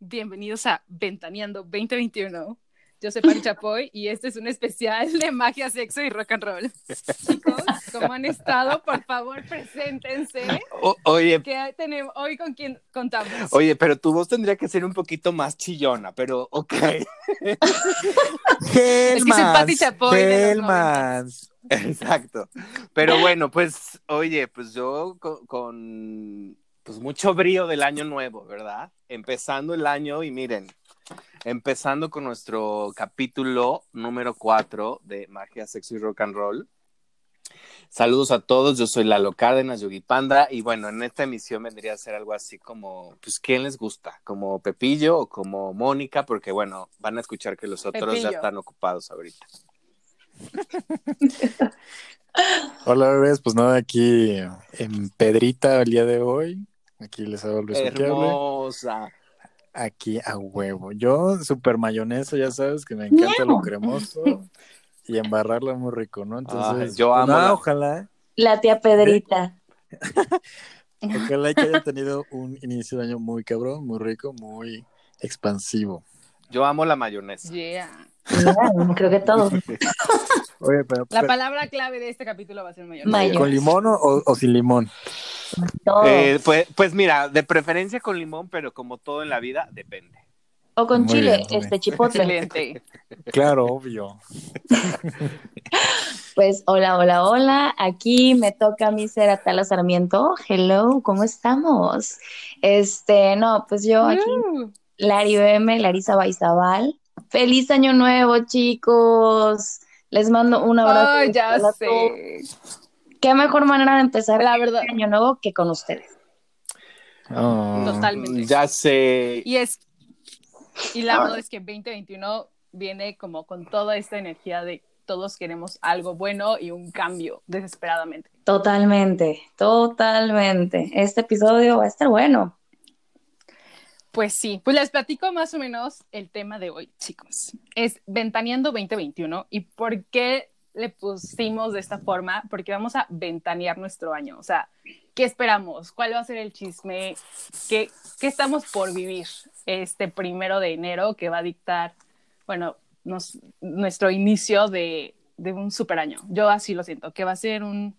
Bienvenidos a Ventaneando 2021. Yo soy Pari Chapoy y este es un especial de magia, sexo y rock and roll. Chicos, ¿cómo han estado? Por favor, preséntense. O- oye, ¿Qué tenemos? Hoy con quién contamos. oye, pero tu voz tendría que ser un poquito más chillona, pero ok. Es que soy Pati Chapoy Hellmans. Exacto. Pero bueno, pues, oye, pues yo con, con, pues mucho brío del año nuevo, ¿verdad? Empezando el año y miren, empezando con nuestro capítulo número 4 de Magia, Sexo y Rock and Roll. Saludos a todos, yo soy Lalo Cárdenas, Yogi Panda, y bueno, en esta emisión vendría a ser algo así como, pues, ¿quién les gusta? ¿Como Pepillo o como Mónica? Porque bueno, van a escuchar que los otros ya están ocupados ahorita. Hola bebés, pues nada, aquí en Pedrita el día de hoy. Aquí les hago Luis Oqueable. Hermosa. Aquí a huevo. Yo, super mayonesa, ya sabes que me encanta lo cremoso y embarrarla muy rico, ¿no? Entonces, Ay, yo pues amo nada, la- ojalá, La tía Pedrita. ojalá que hayan tenido un inicio de año muy cabrón, muy rico, muy expansivo. Yo amo la mayonesa. Yeah. Ya, creo que todos. Oye, pero, La pero, palabra clave de este capítulo va a ser mayor. Mayo. ¿con limón o, o sin limón? Todo. Eh, pues, pues mira, de preferencia con limón, pero como todo en la vida, depende. o con muy chile, bien, este chipotle. Excelente. Claro, obvio. Pues hola, hola, hola. Aquí me toca a mí ser Atala Sarmiento. Hello, ¿cómo estamos? Este, no, pues yo aquí, Lari M, Larisa Baizabal. Feliz año nuevo, chicos. Les mando un abrazo. Ay, ya sé. Qué mejor manera de empezar La verdad. este año nuevo que con ustedes. Oh. Totalmente. Ya sé. Y es y la verdad es que 2021 viene como con toda esta energía de todos queremos algo bueno y un cambio desesperadamente. Totalmente, totalmente. Este episodio va a estar bueno. Pues sí, pues les platico más o menos el tema de hoy, chicos. Es Ventaneando 2021 y por qué le pusimos de esta forma, porque vamos a ventanear nuestro año, o sea, ¿qué esperamos? ¿Cuál va a ser el chisme? ¿Qué, qué estamos por vivir este primero de enero que va a dictar, bueno, nuestro inicio de, de un super año? Yo así lo siento, que va a ser un,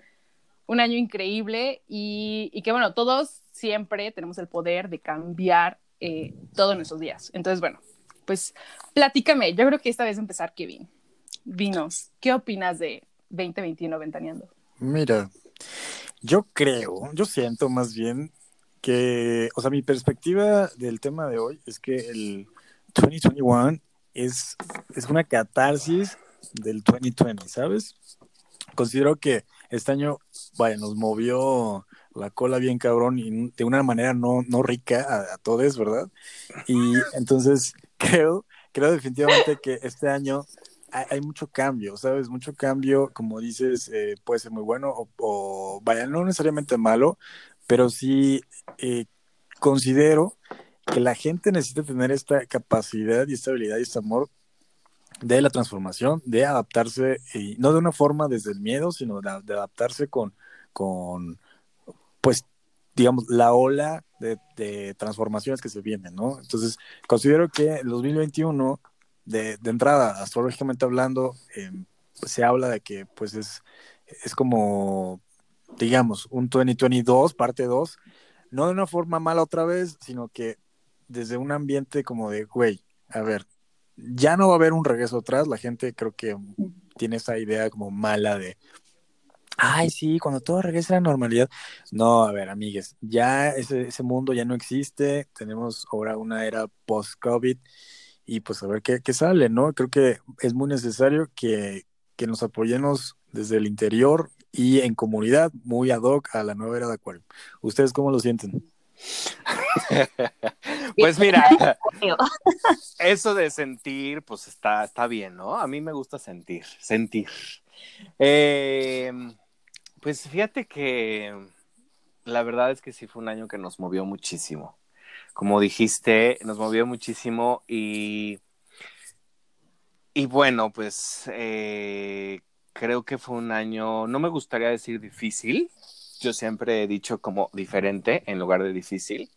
un año increíble y, y que bueno, todos siempre tenemos el poder de cambiar eh, todos nuestros días. Entonces, bueno, pues platícame, yo creo que esta vez empezar, Kevin. Dinos, ¿qué opinas de 2021 Ventaneando? Mira, yo creo, yo siento más bien que, o sea, mi perspectiva del tema de hoy es que el 2021 es, es una catarsis del 2020, ¿sabes? Considero que este año, vaya, nos movió la cola bien cabrón y de una manera no, no rica a, a todos, ¿verdad? Y entonces creo, creo definitivamente que este año hay, mucho cambio, ¿sabes? Mucho cambio, como dices, eh, puede ser muy bueno o, vaya, no necesariamente malo, pero sí eh, considero que la gente necesita tener esta capacidad y esta habilidad y este amor de la transformación, de adaptarse, y no de una forma desde el miedo, sino de, de adaptarse con, con, pues, digamos, la ola de, de transformaciones que se vienen, ¿no? Entonces, considero que el 2021 de, de entrada, astrológicamente hablando, eh, pues, se habla de que pues es, es como, digamos, un 2022, parte 2, no de una forma mala otra vez, sino que desde un ambiente como de, güey, a ver, ya no va a haber un regreso atrás, la gente creo que tiene esa idea como mala de, ay, sí, cuando todo regrese a la normalidad. No, a ver, amigues, ya ese, ese mundo ya no existe, tenemos ahora una era post-COVID y pues a ver qué, qué sale, ¿no? Creo que es muy necesario que, que, nos apoyemos desde el interior y en comunidad, muy ad hoc a la nueva era de Acuario. ¿Ustedes cómo lo sienten? pues mira, eso de sentir, pues está, está bien, ¿no? A mí me gusta sentir, sentir. Eh, pues fíjate que la verdad es que sí fue un año que nos movió muchísimo como dijiste, nos movió muchísimo y, y bueno, pues eh, creo que fue un año, no me gustaría decir difícil, yo siempre he dicho como diferente en lugar de difícil.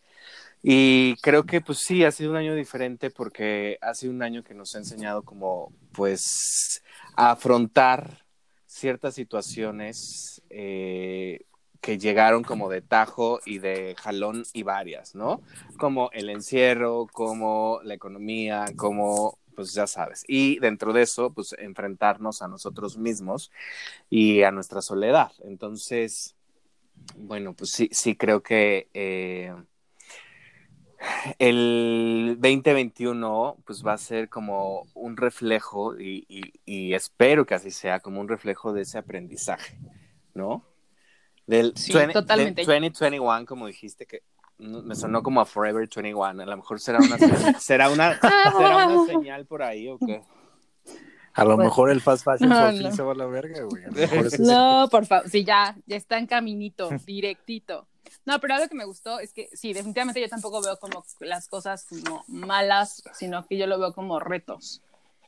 Y creo que pues sí, ha sido un año diferente porque ha sido un año que nos ha enseñado como pues a afrontar ciertas situaciones eh, que llegaron como de tajo y de jalón y varias, ¿no? Como el encierro, como la economía, como pues ya sabes. Y dentro de eso, pues enfrentarnos a nosotros mismos y a nuestra soledad. Entonces, bueno, pues sí, sí creo que eh, el 2021 pues va a ser como un reflejo y, y, espero que así sea, como un reflejo de ese aprendizaje, ¿no? Del, Sí, 20 totalmente. del 2021, como dijiste, que me sonó como a Forever 21, a lo mejor será una, se- será una, será una señal por ahí o qué. A lo Pues- mejor el fast fashion No, por fin no. se va a la verga, güey. A lo mejor es- No, por favor, sí, ya, ya está en caminito, directito. No, pero algo que me gustó es que sí, definitivamente yo tampoco veo como las cosas como malas, sino que yo lo veo como retos.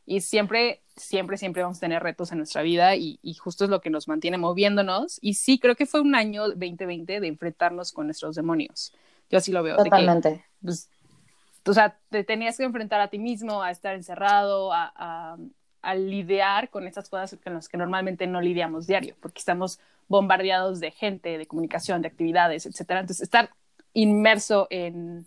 Y siempre, siempre, siempre vamos a tener retos en nuestra vida y, y justo es lo que nos mantiene moviéndonos. Y sí, creo que fue un año 2020 de enfrentarnos con nuestros demonios. Yo así lo veo. de que, Totalmente. pues, o sea, te tenías que enfrentar a ti mismo, a estar encerrado, a, a, a lidiar con esas cosas con las que normalmente no lidiamos diario, porque estamos bombardeados de gente, de comunicación, de actividades, etcétera. Entonces, estar inmerso en,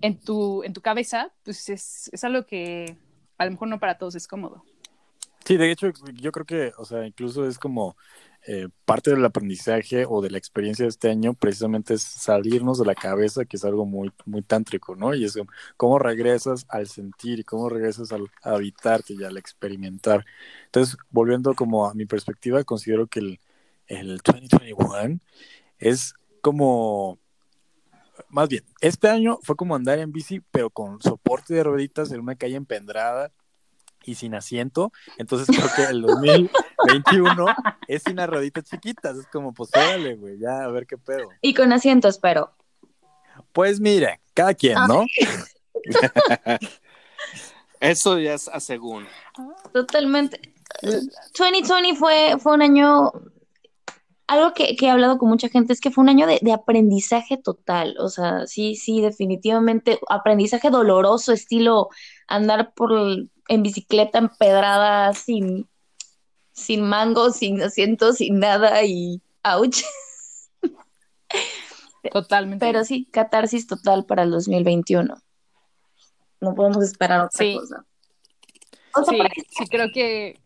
en, tu, en tu cabeza, pues es, es algo que a lo mejor no para todos es cómodo. Sí, de hecho, yo creo que, o sea, incluso es como eh, parte del aprendizaje o de la experiencia de este año, precisamente es salirnos de la cabeza, que es algo muy, muy tántrico, ¿no? Y es cómo regresas al sentir y cómo regresas al habitarte y al experimentar. Entonces, volviendo como a mi perspectiva, considero que el, el 2021 es como, más bien, este año fue como andar en bici, pero con soporte de rueditas en una calle empendrada y sin asiento. Entonces creo que el 2021 es sin las rueditas chiquitas. Es como, pues órale, güey, ya a ver qué pedo. Y con asientos, pero. Pues mire, cada quien, ¿no? Eso ya es a según. Totalmente. 2020 fue, fue un año. Algo que, que he hablado con mucha gente es que fue un año de, de aprendizaje total. O sea, sí, sí, definitivamente. Aprendizaje doloroso, estilo andar por en bicicleta empedrada sin, sin mango, sin asiento, sin nada y ouch. Totalmente. Pero sí, catarsis total para el 2021. No podemos esperar otra Sí. cosa. O sea, Sí, sí, creo que...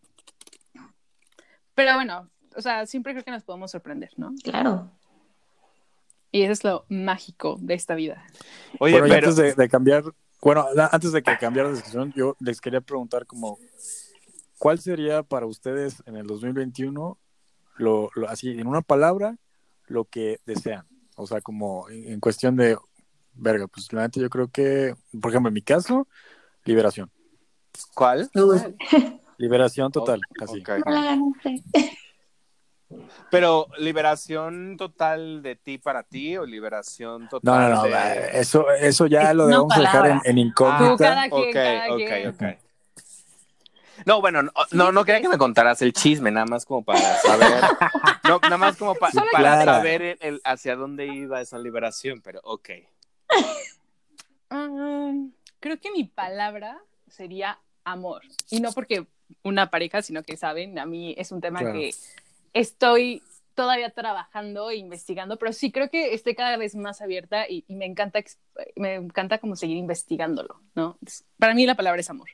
Pero bueno, o sea, siempre creo que nos podemos sorprender, ¿no? Claro. Y eso es lo mágico de esta vida. Oye, Bueno, pero antes de, de cambiar, bueno, la- antes de que cambiara de discusión, yo les quería preguntar como, ¿cuál sería para ustedes en el 2021, lo, lo- así, en una palabra, lo que desean? O sea, como en, en cuestión de, verga, pues la neta yo creo que, por ejemplo, en mi caso, liberación. ¿cuál? Liberación total, así. Ok. No la ganaste. Pero liberación total de ti para ti o liberación No, total no, no, de... eso, eso ya lo No debemos dejar en, en Tú, incógnita. cada quien, Ok, cada ok, quien. ok. No, bueno, no, no, no quería que me contaras el chisme, nada más como para saber. No, nada más como pa- para Clara. saber el, el- hacia dónde iba esa liberación, pero ok. Um, creo que mi palabra sería amor. Y no porque una pareja, sino que saben, a mí es un tema Claro. que estoy todavía trabajando e investigando, pero sí creo que estoy cada vez más abierta y, y me encanta me encanta como seguir investigándolo, ¿no? Para mí la palabra es amor.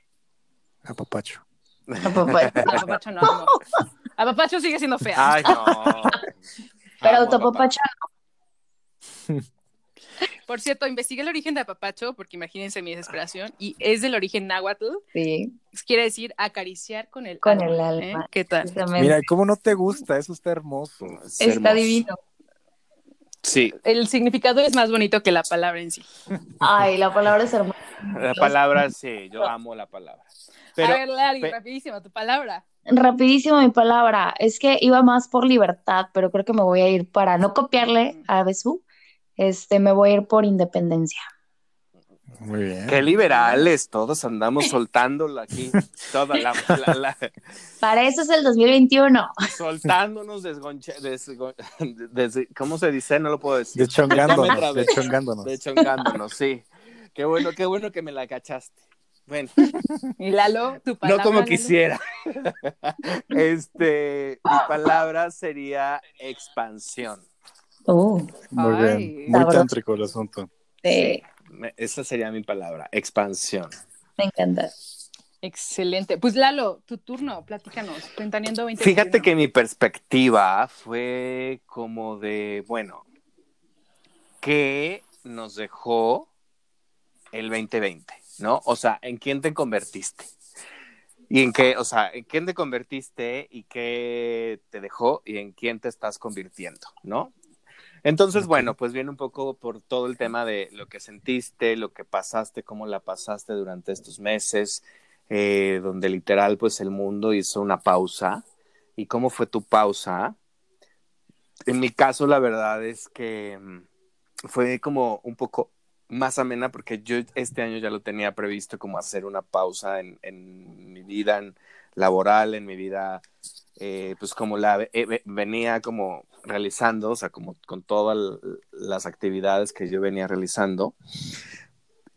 Apapacho. Apapacho no, no. Apapacho sigue siendo fea. Ay, no. Pero autopapacho, Por cierto, investigué el origen de apapacho porque imagínense mi desesperación y es del origen náhuatl, sí, quiere decir acariciar con el con alma. el ¿eh? alma. ¿Qué tal? Mira, ¿cómo no te gusta? Eso está hermoso. Es Está hermoso. divino. Sí, El significado es más bonito que la palabra en sí. Ay, la palabra es hermosa. la palabra sí, yo amo la palabra. Pero, a ver, Lali, pe- rapidísimo, tu palabra. Rapidísimo mi palabra. Es que iba más por libertad, pero creo que me voy a ir para no copiarle a Besu. Este, me voy a ir por independencia. Muy bien. Qué liberales, todos andamos soltándolo aquí. Toda la, la- la- Para eso es el 2021. soltándonos, desgonche, desgo- des- ¿cómo se dice? No lo puedo decir. Deschongándonos, Otra vez. deschongándonos. Deschongándonos, sí. Qué bueno, qué bueno que me la cachaste. Bueno, Y Lalo, tu palabra. no como Lalo? quisiera. Este, mi palabra sería expansión. Uh, Muy Ay. bien. Muy tántrico el asunto. sí, Me- Esa sería mi palabra, expansión. me encanta. Excelente. Pues Lalo, tu turno, platícanos. Ventaneando 20. Fíjate que mi perspectiva fue como de, bueno, ¿qué nos dejó el 2020? ¿No? O sea, ¿en quién te convertiste? ¿Y en qué, o sea, en quién te convertiste y qué te dejó y en quién te estás convirtiendo? ¿No? Entonces, bueno, pues viene un poco por todo el tema de lo que sentiste, lo que pasaste, cómo la pasaste durante estos meses, eh, donde literal, pues el mundo hizo una pausa. ¿Y cómo fue tu pausa? En mi caso, la verdad es que mm, fue como un poco más amena porque yo este año ya lo tenía previsto como hacer una pausa en, en mi vida en- laboral, en mi vida, eh, pues como la eh, ve- venía como realizando, o sea, como con todas las actividades que yo venía realizando.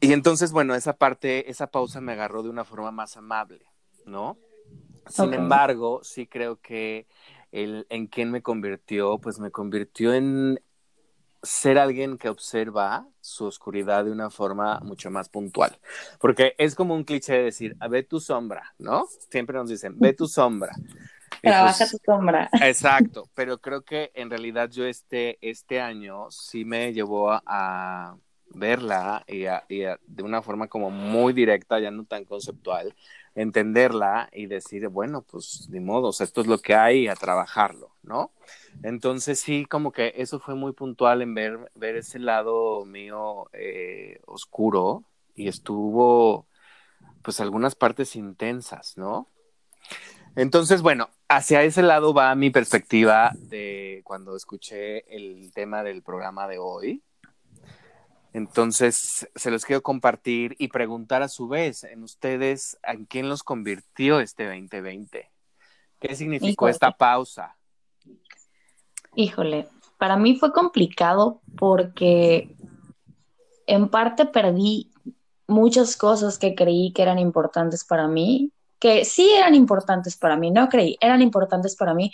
Y entonces, bueno, esa parte, esa pausa me agarró de una forma más amable, ¿no? Sin embargo, sí creo que el en quién me convirtió, pues me convirtió en ser alguien que observa su oscuridad de una forma mucho más puntual. Porque es como un cliché decir, "Ah, ve tu sombra, ¿no? Siempre nos dicen, ve tu sombra. Trabaja pues, tu sombra. Exacto, pero creo que en realidad yo este, este año sí me llevó a, a verla y, a- y a- de una forma como muy directa, ya no tan conceptual, entenderla y decir, bueno, pues ni modo, o sea, esto es lo que hay a trabajarlo, ¿no? Entonces sí, como que eso fue muy puntual en ver, ver ese lado mío eh, oscuro y estuvo, pues algunas partes intensas, ¿no? Entonces, bueno, hacia ese lado va mi perspectiva de cuando escuché el tema del programa de hoy. Entonces, se los quiero compartir y preguntar a su vez en ustedes, ¿en quién los convirtió este 2020? ¿Qué significó Híjole. esta pausa? Híjole, para mí fue complicado porque en parte perdí muchas cosas que creí que eran importantes para mí, que sí eran importantes para mí, no creí, eran importantes para mí,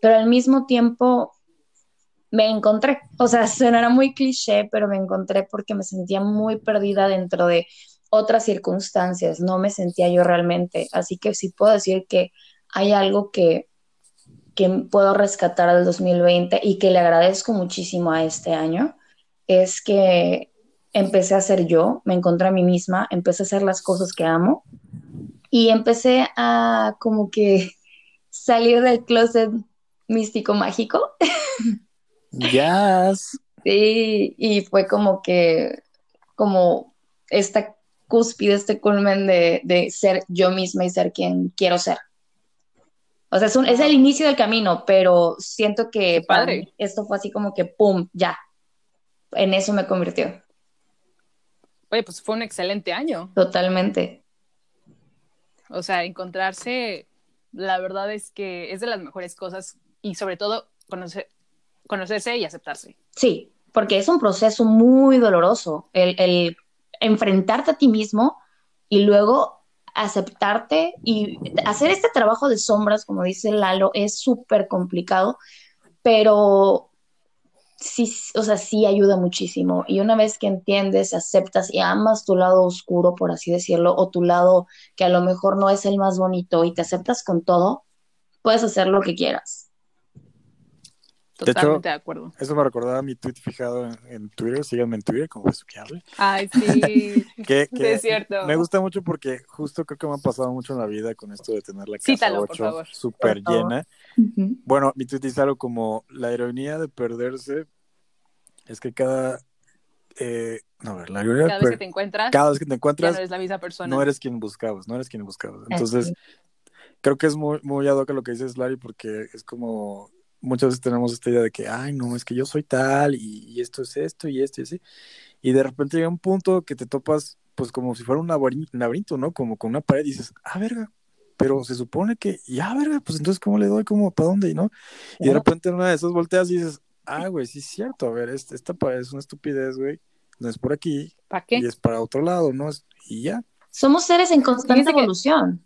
pero al mismo tiempo me encontré, o sea, sonará muy cliché, pero me encontré porque me sentía muy perdida dentro de otras circunstancias, no me sentía yo realmente, así que sí puedo decir que hay algo que que puedo rescatar del 2020 y que le agradezco muchísimo a este año es que empecé a ser yo, me encontré a mí misma, empecé a hacer las cosas que amo y empecé a como que salir del closet místico mágico. Yes. Sí, y fue como que, como esta cúspide, este culmen de, de ser yo misma y ser quien quiero ser. O sea, es, un- es el inicio del camino, pero siento que padre. mí esto fue así como que, ¡pum!, ya. En eso me convirtió, Oye, pues fue un excelente año. totalmente. O sea, encontrarse, la verdad es que es de las mejores cosas y sobre todo conocer, conocerse y aceptarse. Sí, porque es un proceso muy doloroso el, el enfrentarte a ti mismo y luego aceptarte y hacer este trabajo de sombras, como dice Lalo, es súper complicado, pero sí, o sea, sí ayuda muchísimo. Y una vez que entiendes, aceptas y amas tu lado oscuro, por así decirlo, o tu lado que a lo mejor no es el más bonito y te aceptas con todo, puedes hacer lo que quieras. De hecho- Totalmente de acuerdo. Eso me recordaba mi tweet fijado en, en Twitter. Síganme en Twitter como Besuquearle. Ay, sí. Que, Sí, que es cierto. me gusta mucho porque justo creo que me ha pasado mucho en la vida con esto de tener la casa Cítalo, por 8 favor. súper llena. Bueno, mi tweet dice algo como la ironía de perderse es que cada eh, no, a ver, la ironía Cada vez que te encuentras, cada vez que te ya encuentras no eres la misma persona. no eres quien buscabas, no eres quien buscabas. Entonces, Así. creo que es muy, muy ad hoc a lo que dices, Larry, porque es como muchas veces tenemos esta idea de que, ay, no, es que yo soy tal y, y esto es esto y esto y así. Y de repente llega un punto que te topas pues como si fuera un laberinto, ¿no? Como con una pared y dices, ah, verga, pero se supone que, ya, verga, pues entonces, ¿cómo le doy? ¿Cómo? ¿Para dónde? ¿No? Y de repente en una de esas volteas y dices, ah, güey, sí es cierto, a ver, este- esta pared es una estupidez, güey, no es por aquí ¿Para qué? y es para otro lado, ¿no? Es- Y ya. Somos seres en constante Fíjense que- evolución.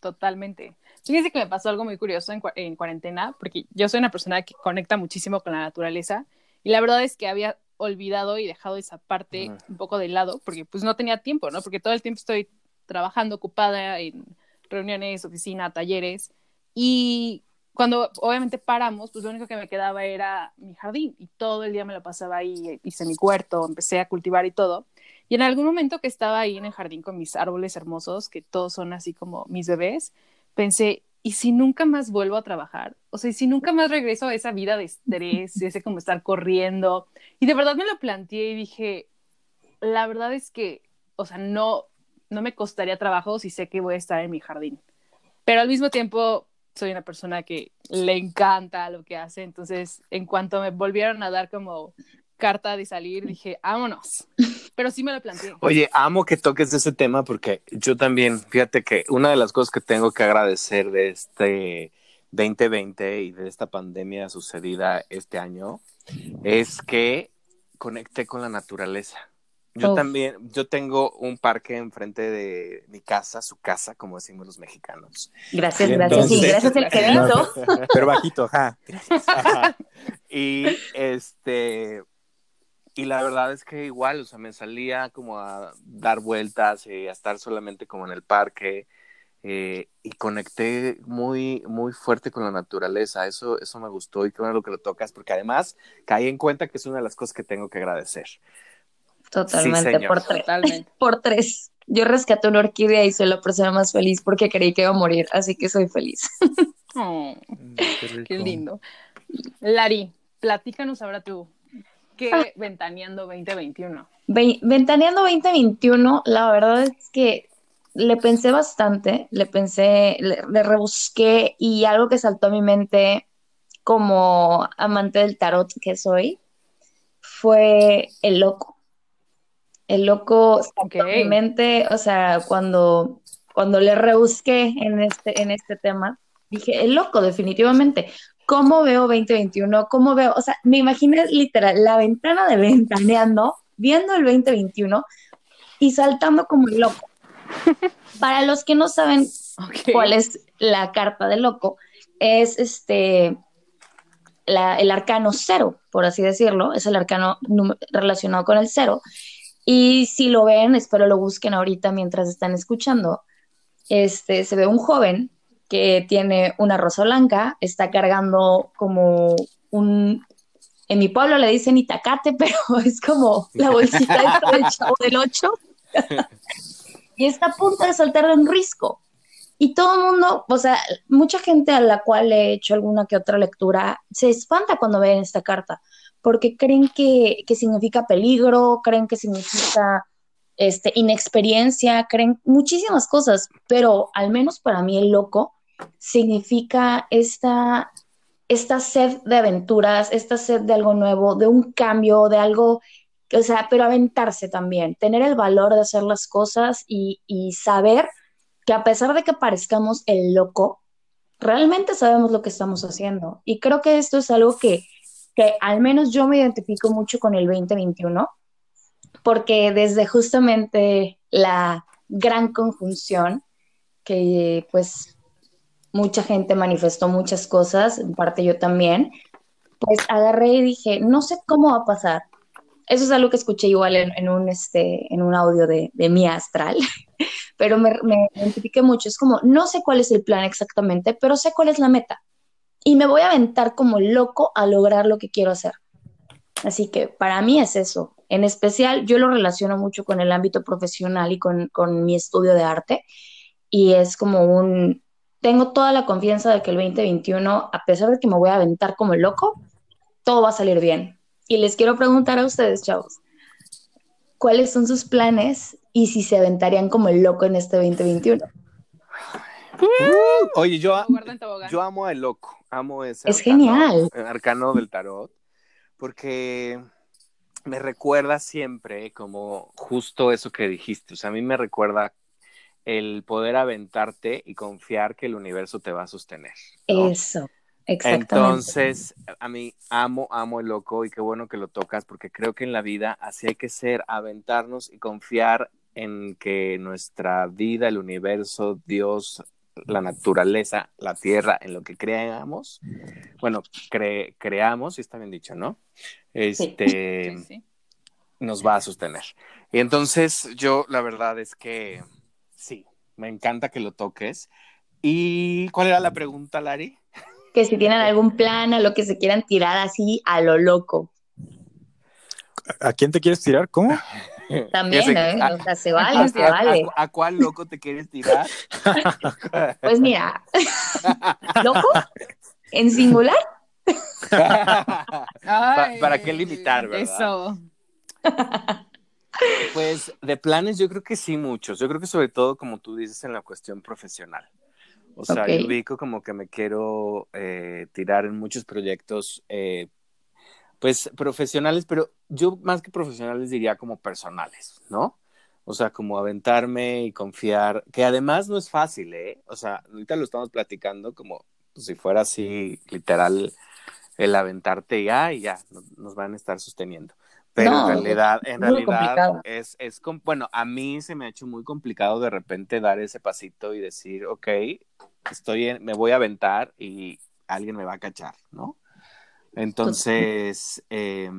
Totalmente. Fíjense que me pasó algo muy curioso en, cua- en cuarentena, porque yo soy una persona que conecta muchísimo con la naturaleza y la verdad es que había olvidado y dejado esa parte Ujú. un poco de lado porque pues no tenía tiempo, ¿no? Porque todo el tiempo estoy trabajando ocupada en reuniones, oficina, talleres y cuando obviamente paramos, pues lo único que me quedaba era mi jardín y todo el día me lo pasaba ahí, hice mi huerto, empecé a cultivar y todo. Y en algún momento que estaba ahí en el jardín con mis árboles hermosos, que todos son así como mis bebés, pensé, ¿y si nunca más vuelvo a trabajar? O sea, ¿y si nunca más regreso a esa vida de estrés, ese como estar corriendo? Y de verdad me lo planteé y dije, la verdad es que, o sea, no, no me costaría trabajo si sé que voy a estar en mi jardín. Pero al mismo tiempo soy una persona que le encanta lo que hace, entonces en cuanto me volvieron a dar como carta de salir, dije, vámonos. Pero sí me lo planteé. Oye, amo que toques ese tema porque yo también, fíjate que una de las cosas que tengo que agradecer de este 2020 y de esta pandemia sucedida este año es que conecté con la naturaleza. Yo también, yo tengo un parque enfrente de mi casa, su casa, como decimos los mexicanos. Gracias, gracias. Y gracias el querido. Pero bajito, ajá. Ajá. y este y la verdad es que igual, o sea, me salía como a dar vueltas y a estar solamente como en el parque eh, y conecté muy muy fuerte con la naturaleza. Eso eso me gustó y qué bueno lo que lo tocas porque además caí en cuenta que es una de las cosas que tengo que agradecer. Totalmente, por tres. Totalmente. Por tres. Yo rescaté una orquídea y soy la persona más feliz porque creí que iba a morir, así que soy feliz. Oh, Mm, qué lindo. Lari, platícanos ahora tú. Ah. ¿Qué ventaneando 2021? Ve- Ventaneando 2021, la verdad es que le pensé bastante, le pensé, le, le rebusqué y algo que saltó a mi mente como amante del tarot que soy fue el loco. El loco saltó a mi mente, o sea, cuando, cuando le rebusqué en este, en este tema, dije, el loco, definitivamente. ¿Cómo veo 2021? ¿Cómo veo? O sea, me imaginé literal la ventana de ventaneando, viendo el 2021 y saltando como el loco. Para los que no saben Ok. cuál es la carta del loco, es este la- el arcano cero, por así decirlo, es el arcano relacionado con el cero. Y si lo ven, espero lo busquen ahorita mientras están escuchando. Este se ve un joven que tiene una rosa blanca, está cargando como un en mi pueblo le dicen itacate, pero es como la bolsita del chavo del 8. y está a punto de saltar de un risco. Y todo el mundo, o sea, mucha gente a la cual he hecho alguna que otra lectura se espanta cuando ven esta carta, porque creen que, que significa peligro, creen que significa este, inexperiencia, creen muchísimas cosas, pero al menos para mí el loco significa esta, esta sed de aventuras, esta sed de algo nuevo, de un cambio, de algo, o sea, pero aventarse también, tener el valor de hacer las cosas y, y saber que a pesar de que parezcamos el loco, realmente sabemos lo que estamos haciendo. Y creo que esto es algo que, que al menos yo me identifico mucho con el 2021, porque desde justamente la gran conjunción, que pues mucha gente manifestó muchas cosas, en parte yo también, pues agarré y dije, no sé cómo va a pasar. Eso es algo que escuché igual en, un, este, en un audio de, de astral, pero me, me identifiqué mucho. Es como, no sé cuál es el plan exactamente, pero sé cuál es la meta. Y me voy a aventar como loco a lograr lo que quiero hacer. Así que para mí es eso. En especial, yo lo relaciono mucho con el ámbito profesional y con, con mi estudio de arte. Y es como un, tengo toda la confianza de que el 2021, a pesar de que me voy a aventar como loco, todo va a salir bien. Y les quiero preguntar a ustedes, chavos, ¿cuáles son sus planes y si se aventarían como el loco en este 2021? Oye, yo, yo amo el loco, amo ese Es arcano- genial. el arcano del tarot, porque me recuerda siempre como justo eso que dijiste. O sea, a mí me recuerda el poder aventarte y confiar que el universo te va a sostener. ¿no? Eso, exactamente. Entonces, a mí amo, amo el loco y qué bueno que lo tocas porque creo que en la vida así hay que ser, aventarnos y confiar en que nuestra vida, el universo, Dios, la naturaleza, la tierra, en lo que creamos, bueno, cre creamos, si está bien dicho, ¿no? Este, Sí, sí. nos va a sostener. Y entonces yo, la verdad es que sí, me encanta que lo toques. ¿Y cuál era la pregunta, Lari? Que si tienen algún plan a lo que se quieran tirar así a lo loco. ¿A quién te quieres tirar? ¿Cómo? También, se- ¿eh? a- O sea, se ¿A- vale, se a- vale. a- a cuál loco te quieres tirar? Pues mira, ¿loco? ¿En singular? Ay, ¿Para qué limitar, verdad? Eso. Pues de planes yo creo que sí muchos. Yo creo que sobre todo como tú dices en la cuestión profesional. O sea, yo ubico como que me quiero eh, tirar en muchos proyectos, eh, pues profesionales, pero yo más que profesionales diría como personales, ¿no? O sea, como aventarme y confiar, que además no es fácil, ¿eh? O sea, ahorita lo estamos platicando como si fuera así literal el aventarte y ah, y ya, no- nos van a estar sosteniendo. Pero No, en realidad, en realidad es, es, bueno, a mí se me ha hecho muy complicado de repente dar ese pasito y decir, ok, estoy en- me voy a aventar y alguien me va a cachar, ¿no? Entonces, eh,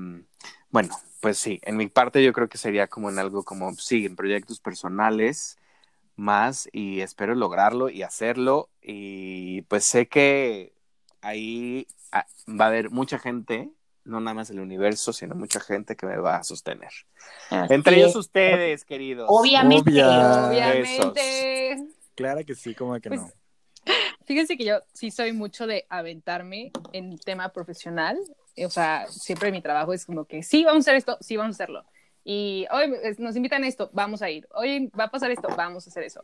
bueno, pues sí, en mi parte yo creo que sería como en algo como, sí, en proyectos personales más y espero lograrlo y hacerlo y pues sé que ahí ah, va a haber mucha gente, no nada más el universo, sino mucha gente que me va a sostener. Así Entre ellos es. ustedes, queridos. Obviamente. Obvia. Obviamente. Claro que sí, como que Pues, no. Fíjense que yo sí soy mucho de aventarme en tema profesional. O sea, siempre mi trabajo es como que sí, vamos a hacer esto, sí, vamos a hacerlo. Y hoy nos invitan a esto, vamos a ir. Hoy va a pasar esto, vamos a hacer eso.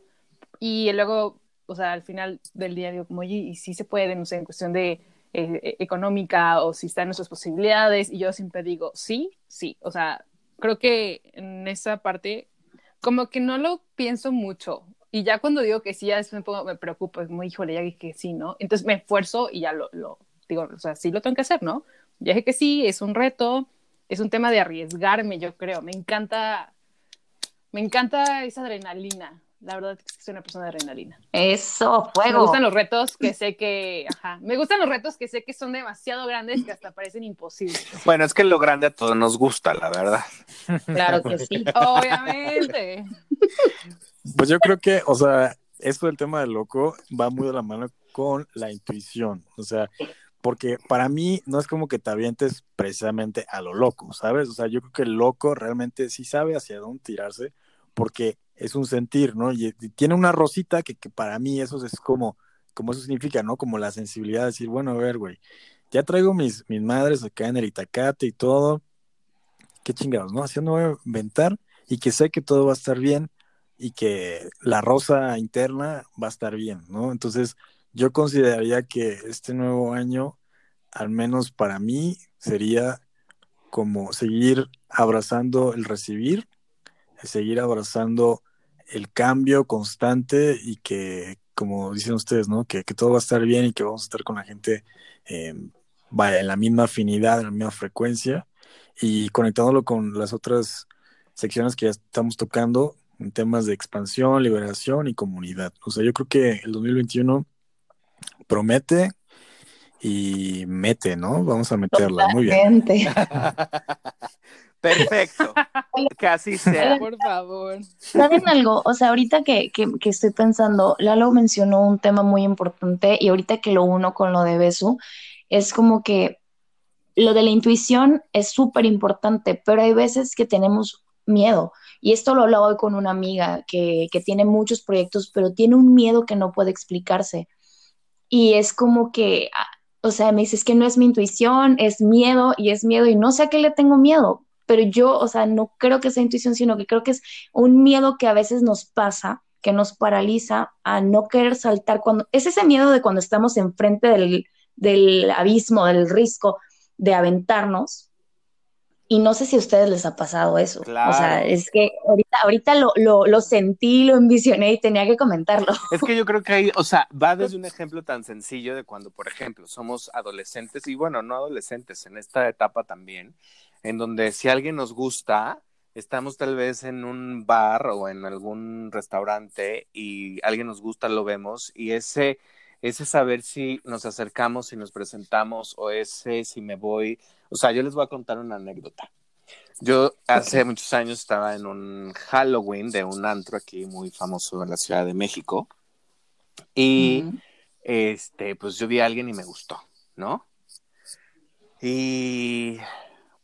Y luego, o sea, al final del día digo como, oye, y sí se puede, no sé, en cuestión de eh, económica o si está en nuestras posibilidades. Y yo siempre digo, sí, sí. O sea, creo que en esa parte, como que no lo pienso mucho. Y ya cuando digo que sí, ya después me, pongo, me preocupo, es como, híjole, ya dije que sí, ¿no? Entonces me esfuerzo y ya lo, lo digo, o sea, sí lo tengo que hacer, ¿no? Ya dije que sí, es un reto, es un tema de arriesgarme, yo creo. Me encanta, me encanta esa adrenalina. La verdad es que soy una persona de adrenalina. Eso, Me fuego. gustan los retos que sé que, ajá, me gustan los retos que sé que son demasiado grandes que hasta parecen imposibles. Bueno, es que lo grande a todos nos gusta, la verdad. Claro que sí. Obviamente. Pues yo creo que, o sea, esto del tema del loco va muy de la mano con la intuición. O sea, porque para mí no es como que te avientes precisamente a lo loco, ¿sabes? O sea, yo creo que el loco realmente sí sabe hacia dónde tirarse, porque es un sentir, ¿no? Y, tiene una rosita que, que, para mí eso es como, como eso significa, ¿no? Como la sensibilidad de decir, bueno, a ver, güey, ya traigo mis, mis madres acá en el Itacate y todo, qué chingados, ¿no? Así no voy a inventar y que sé que todo va a estar bien y que la rosa interna va a estar bien, ¿no? Entonces, yo consideraría que este nuevo año, al menos para mí, sería como seguir abrazando el recibir, seguir abrazando el cambio constante y que, como dicen ustedes, ¿no? Que, que todo va a estar bien y que vamos a estar con la gente, eh, vaya, en la misma afinidad, en la misma frecuencia y conectándolo con las otras secciones que ya estamos tocando en temas de expansión, liberación y comunidad. O sea, yo creo que el 2021 promete y mete, ¿no? Vamos a meterla. Muy bien. Perfecto. Así sea. Por favor. ¿Saben algo? O sea, ahorita que, que, que estoy pensando, Lalo mencionó un tema muy importante y ahorita que lo uno con lo de Besu, es como que lo de la intuición es súper importante, pero hay veces que tenemos miedo. Y esto lo hablaba hoy con una amiga que, que tiene muchos proyectos, pero tiene un miedo que no puede explicarse. Y es como que, ah, o sea, me dice, es que no es mi intuición, es miedo y es miedo y no sé a qué le tengo miedo, pero yo, o sea, no creo que sea intuición, sino que creo que es un miedo que a veces nos pasa, que nos paraliza a no querer saltar cuando, es ese miedo de cuando estamos enfrente del, del abismo, del risco de aventarnos, Y no sé si a ustedes les ha pasado eso. Claro. O sea, es que ahorita, ahorita lo, lo, lo sentí, lo envisioné y tenía que comentarlo. Es que yo creo que hay, o sea, va desde un ejemplo tan sencillo de cuando, por ejemplo, somos adolescentes y bueno, no adolescentes, en esta etapa también, en donde si alguien nos gusta, estamos tal vez en un bar o en algún restaurante y alguien nos gusta, lo vemos y ese ese saber si nos acercamos, si nos presentamos o ese si me voy, o sea, yo les voy a contar una anécdota. Yo hace muchos años estaba en un Halloween de un antro aquí muy famoso en la Ciudad de México y este, pues yo vi a alguien y me gustó, ¿no? Y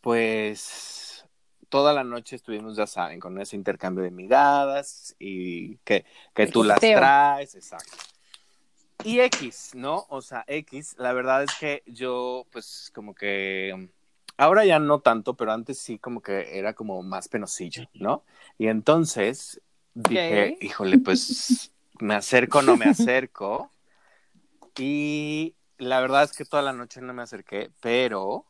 pues toda la noche estuvimos, ya saben, con ese intercambio de miradas y que, que tú las traes, exacto. Y X, ¿no? O sea, X, la verdad es que yo, pues, como que, ahora ya no tanto, pero antes sí como que era como más penosillo, ¿no? Y entonces dije, híjole, pues, me acerco no me acerco. Y la verdad es que toda la noche no me acerqué, pero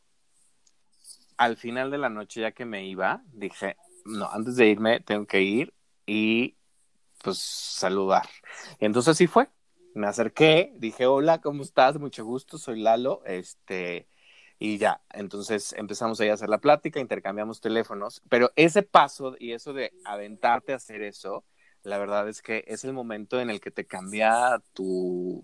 al final de la noche, ya que me iba, dije, no, antes de irme, tengo que ir y pues saludar. Y entonces así fue. Me acerqué, dije, hola, ¿cómo estás? Mucho gusto, soy Lalo, este, y ya, entonces empezamos ahí a hacer la plática, intercambiamos teléfonos, pero ese paso y eso de aventarte a hacer eso, la verdad es que es el momento en el que te cambia tu,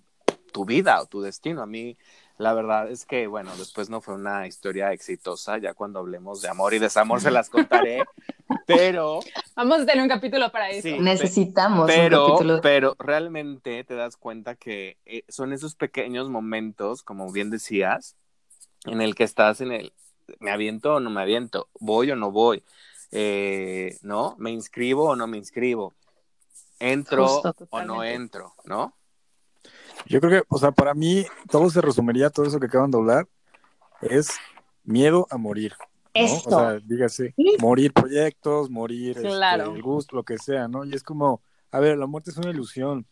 tu vida o tu destino. A mí, la verdad es que, bueno, después no fue una historia exitosa, ya cuando hablemos de amor y desamor se las contaré, pero, Vamos a tener un capítulo para eso. Sí. Necesitamos un pero, capítulo. pero realmente te das cuenta que eh, son esos pequeños momentos, como bien decías, en el que estás en el, me aviento o no me aviento, voy o no voy, eh, ¿no? Me inscribo o no me inscribo, entro Justo, o no entro, ¿no? Yo creo que, o sea, para mí todo se resumiría, todo eso que acaban de hablar, es miedo a morir. O sea, dígase, morir proyectos, morir este, el gusto, lo que sea, ¿no? Y es como, a ver, la muerte es una ilusión,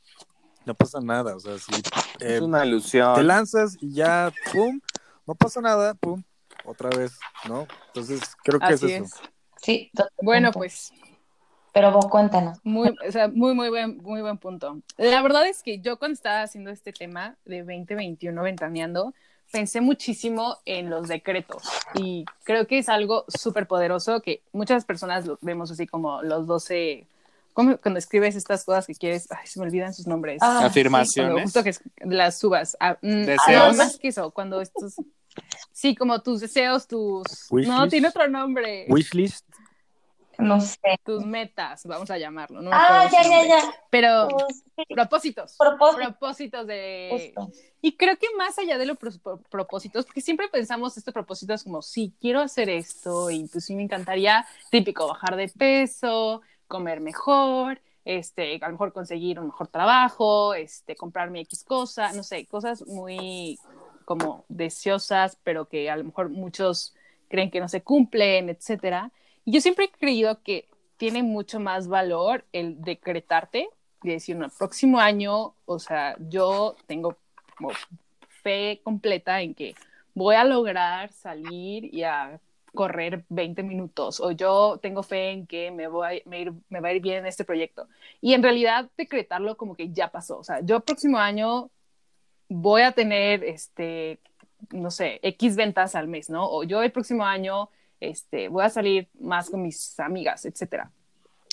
no pasa nada, o sea, si eh, es una ilusión. te lanzas y ya, pum, no pasa nada, pum, otra vez, ¿no? Entonces, creo que Así es eso. es. Sí. Bueno, pues Pero vos cuéntanos. Muy, o sea, muy, muy buen, muy buen punto. La verdad es que yo cuando estaba haciendo este tema de 2021 ventaneando, pensé muchísimo en los decretos y creo que es algo súper poderoso que muchas personas lo vemos así como los 12, ¿cómo? cuando escribes estas cosas que quieres, ay, se me olvidan sus nombres. Ah, Afirmaciones. justo que las subas. Ah, mm, Deseos. ah, no, más que eso, cuando estos... Sí, como tus deseos, tus... Wish no, list. tiene otro nombre. Wishlist, No sé. Tus metas, vamos a llamarlo. No Ah, ya, ya, ya. Pero Pues, sí, propósitos. propósito. Propósitos de... Justo. Y creo que más allá de los pro- propósitos, porque siempre pensamos estos propósitos como, sí, quiero hacer esto y pues sí me encantaría, típico, bajar de peso, comer mejor, este, a lo mejor conseguir un mejor trabajo, este, comprarme X cosa, no sé, cosas muy como deseosas, pero que a lo mejor muchos creen que no se cumplen, etcétera. Yo siempre he creído que tiene mucho más valor el decretarte y decir, no, el próximo año, o sea, yo tengo fe completa en que voy a lograr salir y a correr 20 minutos o yo tengo fe en que me, voy, va a ir bien en este proyecto. Y en realidad decretarlo como que ya pasó. O sea, yo próximo año voy a tener, este, no sé, X ventas al mes, ¿no? O yo el próximo año este, voy a salir más con mis amigas, etcétera.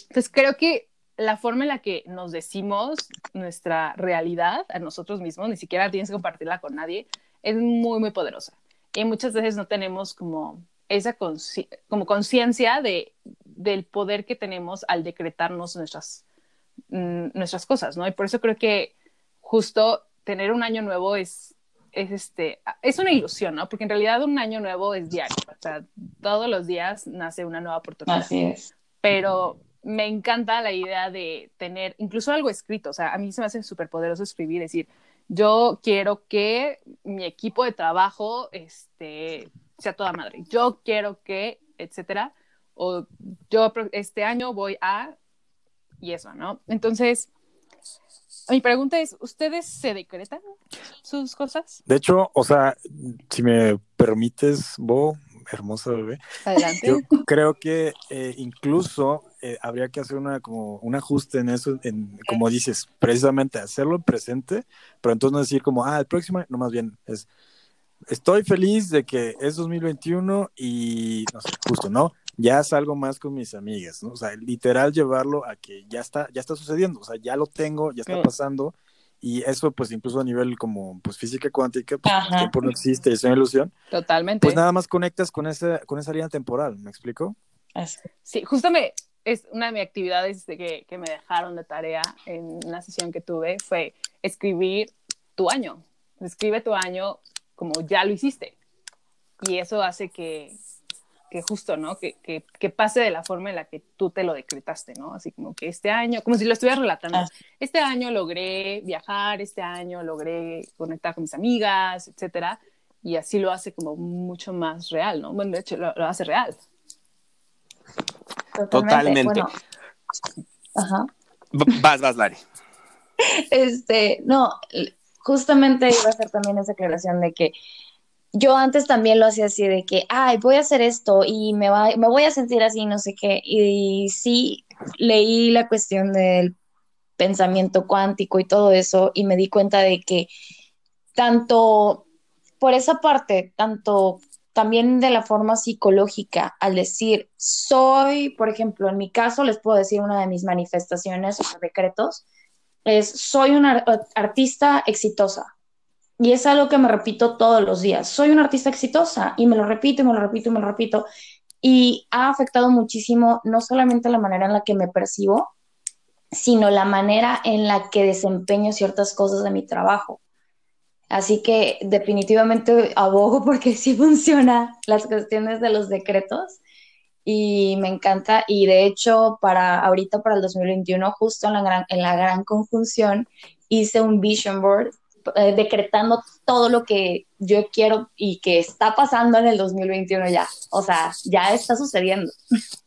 Entonces creo que la forma en la que nos decimos nuestra realidad a nosotros mismos, ni siquiera tienes que compartirla con nadie, es muy, muy poderosa. Y muchas veces no tenemos como esa conciencia de, del poder que tenemos al decretarnos nuestras, mm, nuestras cosas, ¿no? Y por eso creo que justo tener un año nuevo es, es, este, es una ilusión, ¿no? Porque en realidad un año nuevo es diario, o sea, todos los días nace una nueva oportunidad Así es. pero me encanta la idea de tener incluso algo escrito. O sea, a mí se me hace súper poderoso escribir, decir, yo quiero que mi equipo de trabajo este, sea toda madre. Yo quiero que, etcétera. O yo este año voy a. Y eso, ¿no? Entonces, mi pregunta es: ¿Ustedes se decretan sus cosas? De hecho, o sea, si me permites, Bo, hermosa bebé. Adelante. Yo creo que eh, incluso eh, habría que hacer una como un ajuste en eso, en, como dices, precisamente hacerlo en presente, pero entonces no decir como, ah, el próximo, no más bien es, estoy feliz de que es 2021 y, no sé, justo, ¿no? Ya salgo más con mis amigas, ¿no? O sea, literal llevarlo a que ya está, ya está sucediendo, o sea, ya lo tengo, ya está Sí. pasando, y eso pues incluso a nivel como pues física cuántica, pues, el tiempo no existe, es una ilusión, Totalmente. pues nada más conectas con esa, con esa línea temporal, ¿me explico? Sí, justo me, es una de mis actividades de que, que me dejaron de tarea en una sesión que tuve fue escribir tu año. Escribe tu año como ya lo hiciste. Y eso hace que, que justo, ¿no? Que, que, que pase de la forma en la que tú te lo decretaste, ¿no? Así como que este año, como si lo estuvieras relatando. Ah. Este año logré viajar, este año logré conectar con mis amigas, etcétera. Y así lo hace como mucho más real, ¿no? Bueno, de hecho, lo, lo hace real. Totalmente. Bueno, ajá. Vas, vas, Lari. Este, no, justamente iba a hacer también esa aclaración de que yo antes también lo hacía así de que, ay, voy a hacer esto y me, va, me voy a sentir así, no sé qué. Y sí, leí la cuestión del pensamiento cuántico y todo eso y me di cuenta de que tanto por esa parte, tanto también de la forma psicológica, al decir, soy, por ejemplo, en mi caso, les puedo decir una de mis manifestaciones o decretos, es soy una ar- artista exitosa. Y es algo que me repito todos los días. Soy una artista exitosa y me lo repito me lo repito me lo repito. Y ha afectado muchísimo no solamente la manera en la que me percibo, sino la manera en la que desempeño ciertas cosas de mi trabajo. Así que definitivamente abogo porque sí funciona las cuestiones de los decretos y me encanta. Y de hecho, para ahorita, para el 2021, justo en la gran, en la gran conjunción, hice un vision board eh, decretando todo lo que yo quiero y que está pasando en el 2021 ya. O sea, ya está sucediendo.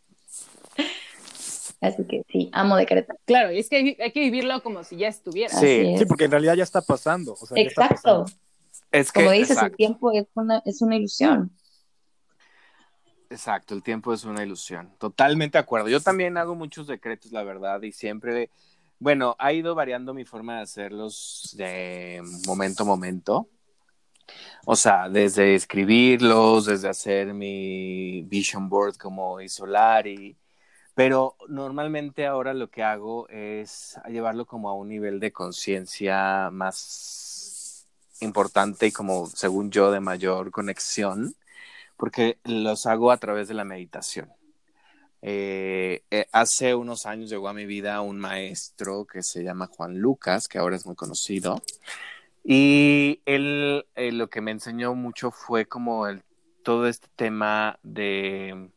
Así que sí, amo decretar. Claro, y es que hay, hay que vivirlo como si ya estuviera. Sí. Sí, porque en realidad ya está pasando. O sea, ya está Exacto. pasando. Es que, Como dices, el tiempo es una, es una ilusión. Exacto, el tiempo es una ilusión. Totalmente de acuerdo. Yo también hago muchos decretos, la verdad, y siempre, bueno, ha ido variando mi forma de hacerlos de momento a momento. O sea, desde escribirlos, desde hacer mi vision board como hizo. Pero normalmente ahora lo que hago es llevarlo como a un nivel de conciencia más importante y como, según yo, de mayor conexión, porque los hago a través de la meditación. Eh, eh, hace unos años llegó a mi vida un maestro que se llama Juan Lucas, que ahora es muy conocido, y él eh, lo que me enseñó mucho fue como todo este tema de,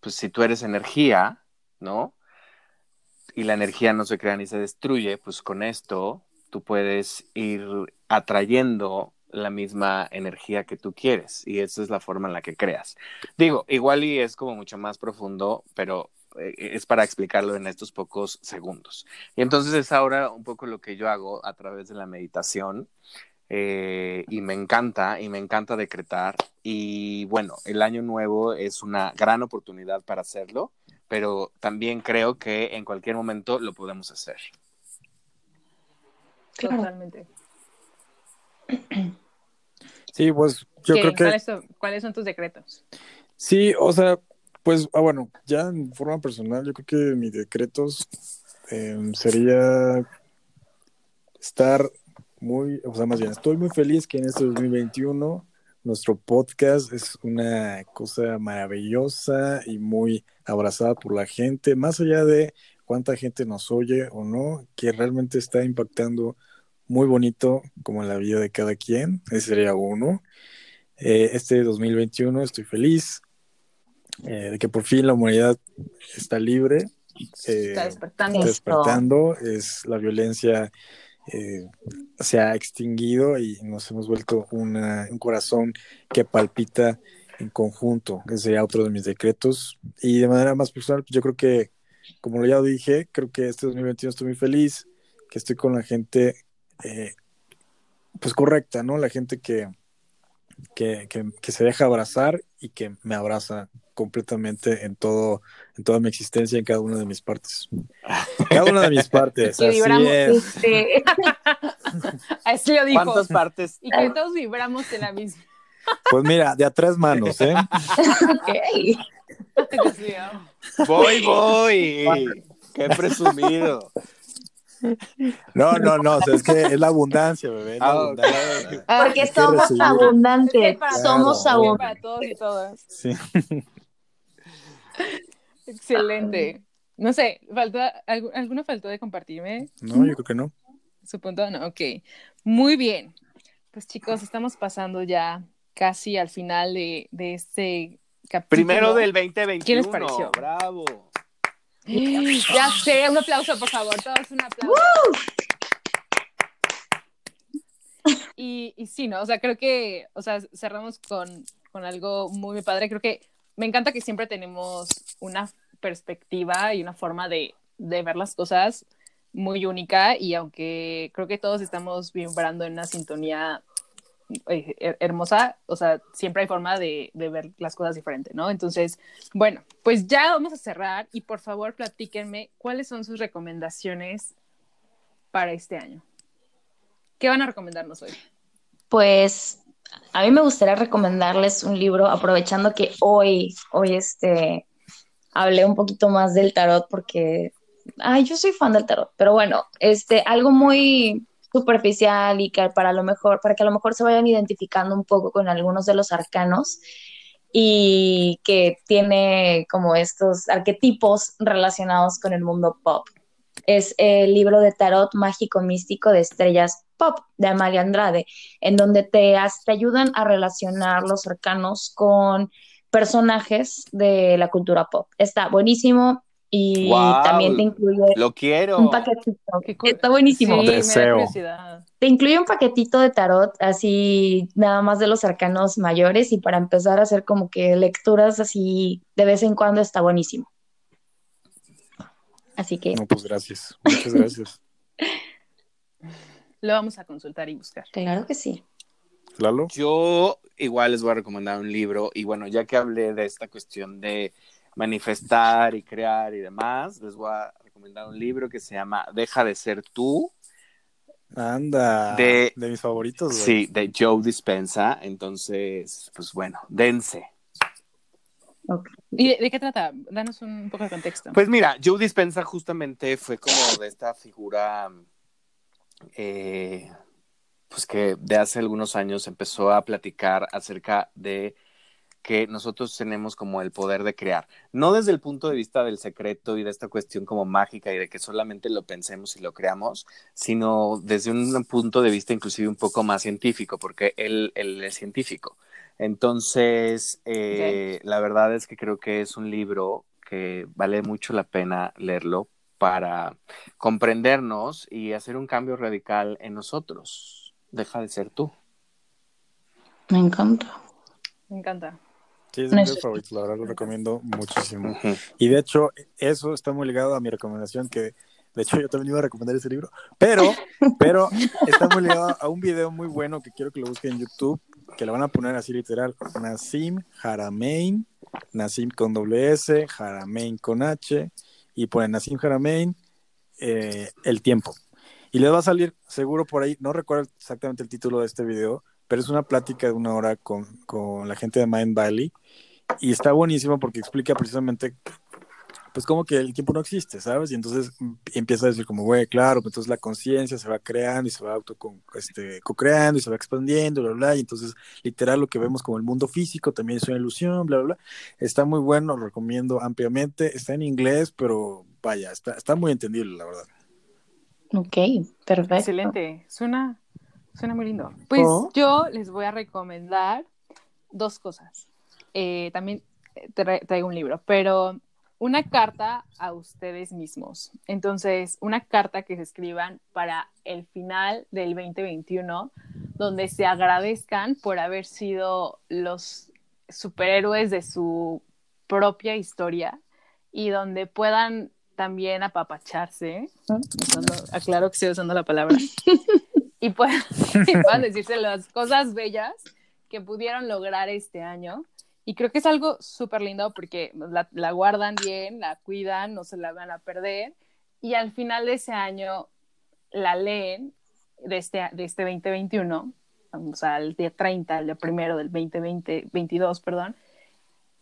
pues si tú eres energía, ¿no? Y la energía no se crea ni se destruye, pues con esto tú puedes ir atrayendo la misma energía que tú quieres y esa es la forma en la que creas. Digo, igual y es como mucho más profundo, pero eh, es para explicarlo en estos pocos segundos. Y entonces es ahora un poco lo que yo hago a través de la meditación eh, y me encanta, y me encanta decretar. Y bueno, el año nuevo es una gran oportunidad para hacerlo, pero también creo que en cualquier momento lo podemos hacer. Claro. Totalmente. Sí, pues yo creo que ¿Cuáles, son, cuáles son tus decretos? sí, o sea, pues, ah, bueno, ya en forma personal, yo creo que mis decretos eh, sería estar muy, o sea, más bien, estoy muy feliz que en este 2021 nuestro podcast es una cosa maravillosa y muy abrazada por la gente, más allá de cuánta gente nos oye o no, que realmente está impactando muy bonito como en la vida de cada quien, ese sería uno. Eh, este 2021 estoy feliz eh, de que por fin la humanidad está libre, eh, Está despertando. Sí. despertando, es la violencia eh, se ha extinguido y nos hemos vuelto una- un corazón que palpita en conjunto. Ese sería otro de mis decretos. Y de manera más personal, pues yo creo que, como ya lo dije, creo que este 2021 estoy muy feliz, que estoy con la gente, eh, pues correcta, ¿no? La gente que, que, que- que se deja abrazar y que me abraza completamente en todo, en toda mi existencia, en cada una de mis partes. Cada una de mis partes. Que así vibramos, es. Este, Así lo dijo. ¿Cuántas partes? Y que todos vibramos en la misma. Pues mira, de a tres manos, ¿eh? ok. Voy, voy. Qué presumido. No, no, no, o sea, es que es la abundancia, bebé. la Ah, abundancia. Porque somos recibir. abundantes. Es que para Somos todos, abundantes. Para todos y todas. Sí. Excelente. No sé, faltó, algu- ¿alguno faltó de compartirme No, yo creo que no. su punto? No, ok. Muy bien. Pues chicos, estamos pasando ya casi al final de, de este capítulo. Primero del 2021. ¿Qué les pareció? Bravo. Ya sé, un aplauso, por favor, todos un aplauso. Y, y sí, ¿no? O sea, creo que, o sea, cerramos con, con algo muy padre. Creo que me encanta que siempre tenemos una perspectiva y una forma de, de ver las cosas muy única y aunque creo que todos estamos vibrando en una sintonía hermosa, o sea, siempre hay forma de, de ver las cosas diferente, ¿no? Entonces, bueno, pues ya vamos a cerrar y por favor platíquenme cuáles son sus recomendaciones para este año. ¿Qué van a recomendarnos hoy? Pues a mí me gustaría recomendarles un libro, aprovechando que hoy, hoy este, hablé un poquito más del tarot porque, ay, yo soy fan del tarot, pero bueno, este, algo muy superficial y que para lo mejor, para que a lo mejor se vayan identificando un poco con algunos de los arcanos y que tiene como estos arquetipos relacionados con el mundo pop. Es el libro de tarot mágico místico de estrellas pop de Amalia Andrade, en donde te, te ayudan a relacionar los arcanos con personajes de la cultura pop. Está buenísimo y también te incluye Lo quiero. un paquetito. Está buenísimo. Sí, Deseo. Te incluye un paquetito de tarot, así nada más de los arcanos mayores y para empezar a hacer como que lecturas así de vez en cuando está buenísimo. Así que, No, pues gracias. Muchas gracias. Lo vamos a consultar y buscar. claro que sí. Lalo. Yo igual les voy a recomendar un libro y bueno, ya que hablé de esta cuestión de manifestar y crear y demás, les voy a recomendar un libro que se llama Deja de ser tú, Anda. De- De, mis favoritos. güey. sí, de Joe Dispensa. Entonces, pues bueno, dense. ¿Y de, de qué trata? Danos un poco de contexto. Pues mira, Joe Dispensa justamente fue como de esta figura, eh, pues que de hace algunos años empezó a platicar acerca de que nosotros tenemos como el poder de crear, no desde el punto de vista del secreto y de esta cuestión como mágica y de que solamente lo pensemos y lo creamos, sino desde un punto de vista inclusive un poco más científico, porque él, él es científico. Entonces, eh, la verdad es que creo que es un libro que vale mucho la pena leerlo para comprendernos y hacer un cambio radical en nosotros. Deja de ser tú. Me encanta. Me encanta. Sí, es Nuestro- favoritos, la verdad lo recomiendo muchísimo. Y de hecho, eso está muy ligado a mi recomendación, que de hecho yo también iba a recomendar ese libro, pero, pero está muy ligado a un video muy bueno que quiero que lo busquen en YouTube, que lo van a poner así literal, Nassim Haramein, Nassim con doble S, Haramein con H, y ponen Nassim Haramein, eh, el tiempo. Y les va a salir seguro por ahí, no recuerdo exactamente el título de este video, pero es una plática de una hora con, con la gente de Mind Valley y está buenísimo porque explica precisamente pues como que el tiempo no existe, ¿sabes? Y entonces empieza a decir como, güey, claro, pues entonces la conciencia se va creando y se va auto este, co-creando y se va expandiendo, bla, bla, y entonces literal lo que vemos como el mundo físico también es una ilusión, bla, bla, bla. Está muy bueno, lo recomiendo ampliamente, está en inglés, pero vaya, está, está muy entendible, la verdad. Ok, perfecto. Excelente. Suena, suena muy lindo. Pues Oh. yo les voy a recomendar dos cosas. Eh, también tra- traigo un libro, pero una carta a ustedes mismos. Entonces, una carta que se escriban para el final del 2021, donde se agradezcan por haber sido los superhéroes de su propia historia y donde puedan también apapacharse. Usando- aclaro que estoy usando la palabra. y, puedan, y puedan decirse las cosas bellas que pudieron lograr este año Y creo que es algo súper lindo porque la, la, guardan bien, la cuidan, no se la van a perder. Y al final de ese año la leen de este, de este 2021, o sea, el día 30, el día primero del 2020, 22, perdón.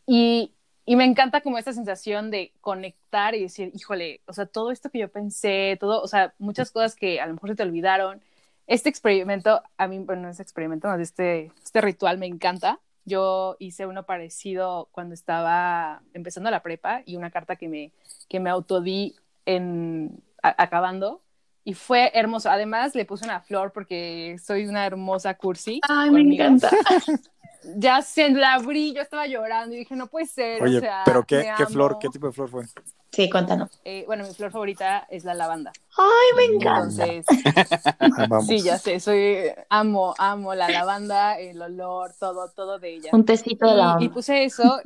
Y, y me encanta como esta sensación de conectar y decir, híjole, o sea, todo esto que yo pensé, todo, o sea, muchas cosas que a lo mejor se te olvidaron. Este experimento, a mí, bueno, este experimento, más este, este ritual me encanta yo hice uno parecido cuando estaba empezando la prepa y una carta que me, que me autodí en, acabando y fue hermoso. Además, le puse una flor porque soy una hermosa cursi. Ay, me encanta. ya se la abrí, yo estaba llorando y dije, no puede ser. Oye, o sea, pero qué, ¿qué flor, qué tipo de flor fue? Sí, cuéntanos. Eh, bueno, mi flor favorita es la lavanda. Ay, me encanta. Entonces, sí, ya sé, soy, amo, amo la lavanda, el olor, todo, todo de ella. Un tecito de lavanda. Y, y puse eso,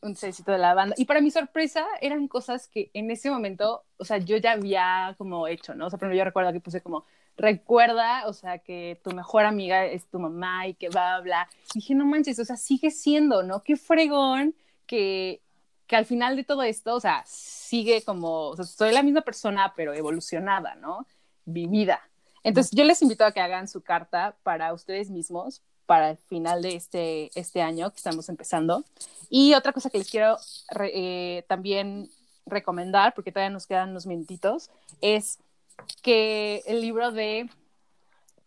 un tecito de lavanda. Y para mi sorpresa, eran cosas que en ese momento, o sea, yo ya había como hecho, ¿no? O sea, primero yo recuerdo que puse como, recuerda, o sea, que tu mejor amiga es tu mamá y que va a hablar. dije, no manches, o sea, sigue siendo, ¿no? Qué fregón que que al final de todo esto, o sea, sigue como, o sea, soy la misma persona, pero evolucionada, ¿no? Vivida. Entonces, yo les invito a que hagan su carta para ustedes mismos, para el final de este, este año que estamos empezando. Y otra cosa que les quiero eh, también recomendar, porque todavía nos quedan unos minutitos, es que el libro de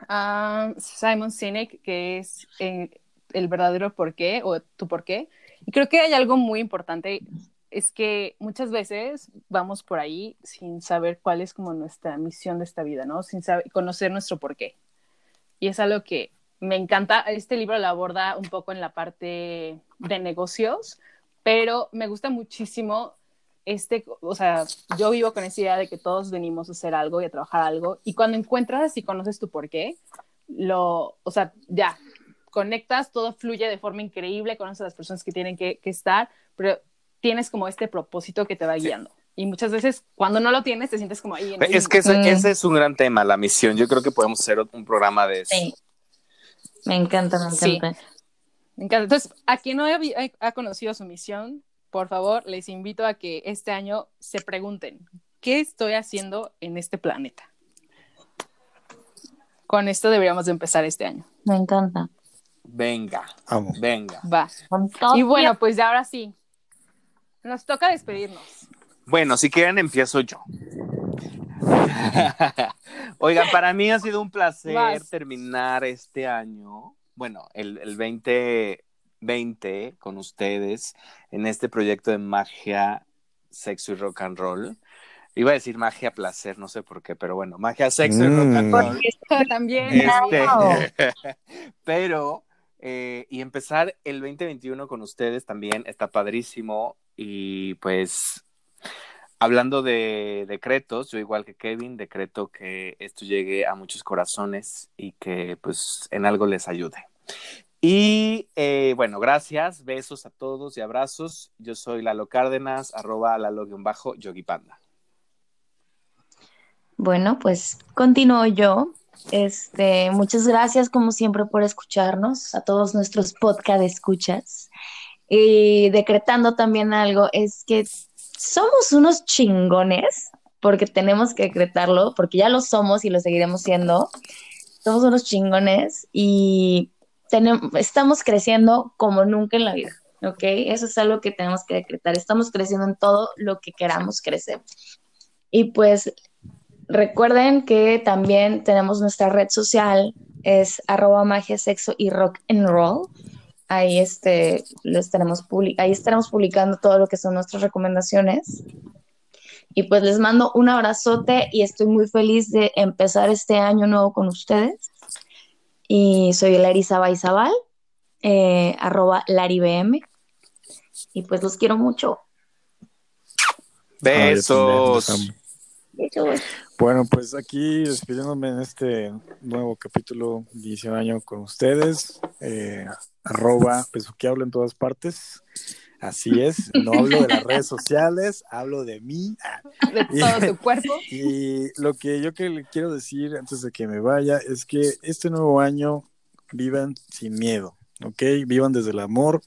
um, Simon Sinek, que es eh, El verdadero porqué o Tu porqué, y creo que hay algo muy importante, es que muchas veces vamos por ahí sin saber cuál es como nuestra misión de esta vida, ¿no? Sin saber, conocer nuestro porqué. Y es algo que me encanta. Este libro lo aborda un poco en la parte de negocios, pero me gusta muchísimo este, o sea, yo vivo con esa idea de que todos venimos a hacer algo y a trabajar algo, y cuando encuentras y conoces tu porqué, lo, o sea, ya, conectas, todo fluye de forma increíble, conoces a las personas que tienen que, que estar, pero tienes como este propósito que te va guiando. Y muchas veces cuando no lo tienes te sientes como ahí. En es que ese, mm. ese, es un gran tema, la misión. Yo creo que podemos hacer un programa de eso. Sí. Me encanta, me encanta. Sí. Me encanta. Entonces, a quien no ha, ha conocido su misión, por favor, les invito a que este año se pregunten, ¿qué estoy haciendo en este planeta? Con esto deberíamos de empezar este año. Me encanta. Venga, Vamos. venga. Va. Y bueno, pues ya ahora sí, nos toca despedirnos. Bueno, si quieren empiezo yo. Oigan, para mí ha sido un placer Vas. terminar este año, bueno, el, el 2020 con ustedes en este proyecto de magia, sexo y rock and roll. Iba a decir magia placer, no sé por qué, pero bueno, magia, sexo mm. y rock and roll. Porque también. Este, pero eh, y empezar el 2021 con ustedes también está padrísimo. Y pues, hablando de decretos, yo igual que Kevin, decreto que esto llegue a muchos corazones y que pues en algo les ayude. Y eh, bueno, gracias, besos a todos y abrazos. Yo soy Lalo Cárdenas, arroba lalo-bajo Panda. Bueno, pues continúo yo. Este, muchas gracias como siempre por escucharnos, a todos nuestros podcast escuchas. Y decretando también algo, es que somos unos chingones, porque tenemos que decretarlo, porque ya lo somos y lo seguiremos siendo. Somos unos chingones y tenemos, estamos creciendo como nunca en la vida, ¿ok? Eso es algo que tenemos que decretar. Estamos creciendo en todo lo que queramos crecer. Y pues Recuerden que también tenemos nuestra red social, es arroba magia, sexo y rock and roll. Ahí, este, lo estaremos ahí estaremos publicando todo lo que son nuestras recomendaciones. Y pues les mando un abrazote y estoy muy feliz de empezar este año nuevo con ustedes. Y soy Larisa Baizabal, eh, arroba LariBM. Y pues los quiero mucho. Besos. Besos. Bueno, pues aquí despidiéndome en este nuevo capítulo de inicio de año con ustedes, eh, arroba hablo en todas partes. Así es, no hablo de las redes sociales, hablo de mí. De todo tu cuerpo. Y lo que yo que le quiero decir antes de que me vaya es que este nuevo año vivan sin miedo, ¿ok? Vivan desde el amor,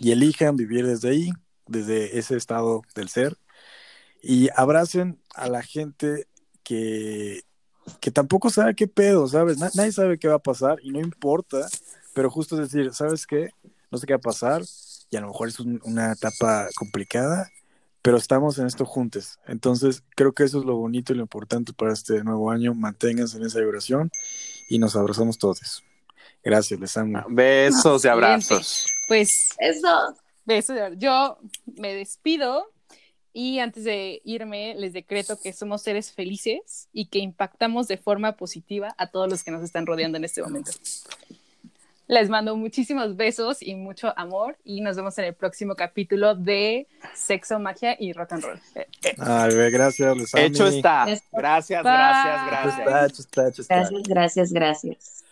y elijan vivir desde ahí, desde ese estado del ser, y abracen a la gente que, que tampoco sabe qué pedo, ¿sabes? Na- nadie sabe qué va a pasar y no importa, pero justo decir, ¿sabes qué? No sé qué va a pasar y a lo mejor es un- una etapa complicada, pero estamos en esto juntos. Entonces, creo que eso es lo bonito y lo importante para este nuevo año. Manténganse en esa vibración y nos abrazamos todos. Gracias, les amo. Besos y abrazos. Pues Eso. Besos. Yo me despido y antes de irme les decreto que somos seres felices y que impactamos de forma positiva a todos los que nos están rodeando en este momento. Les mando muchísimos besos y mucho amor y nos vemos en el próximo capítulo de Sexo, Magia y Rock and Roll. Eh, eh. Ay, ve, gracias, amo. Hecho está. Gracias, Bye. gracias, Hecho gracias. está, hecho está, hecho está. Gracias, gracias, gracias.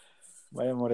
Vaya, more.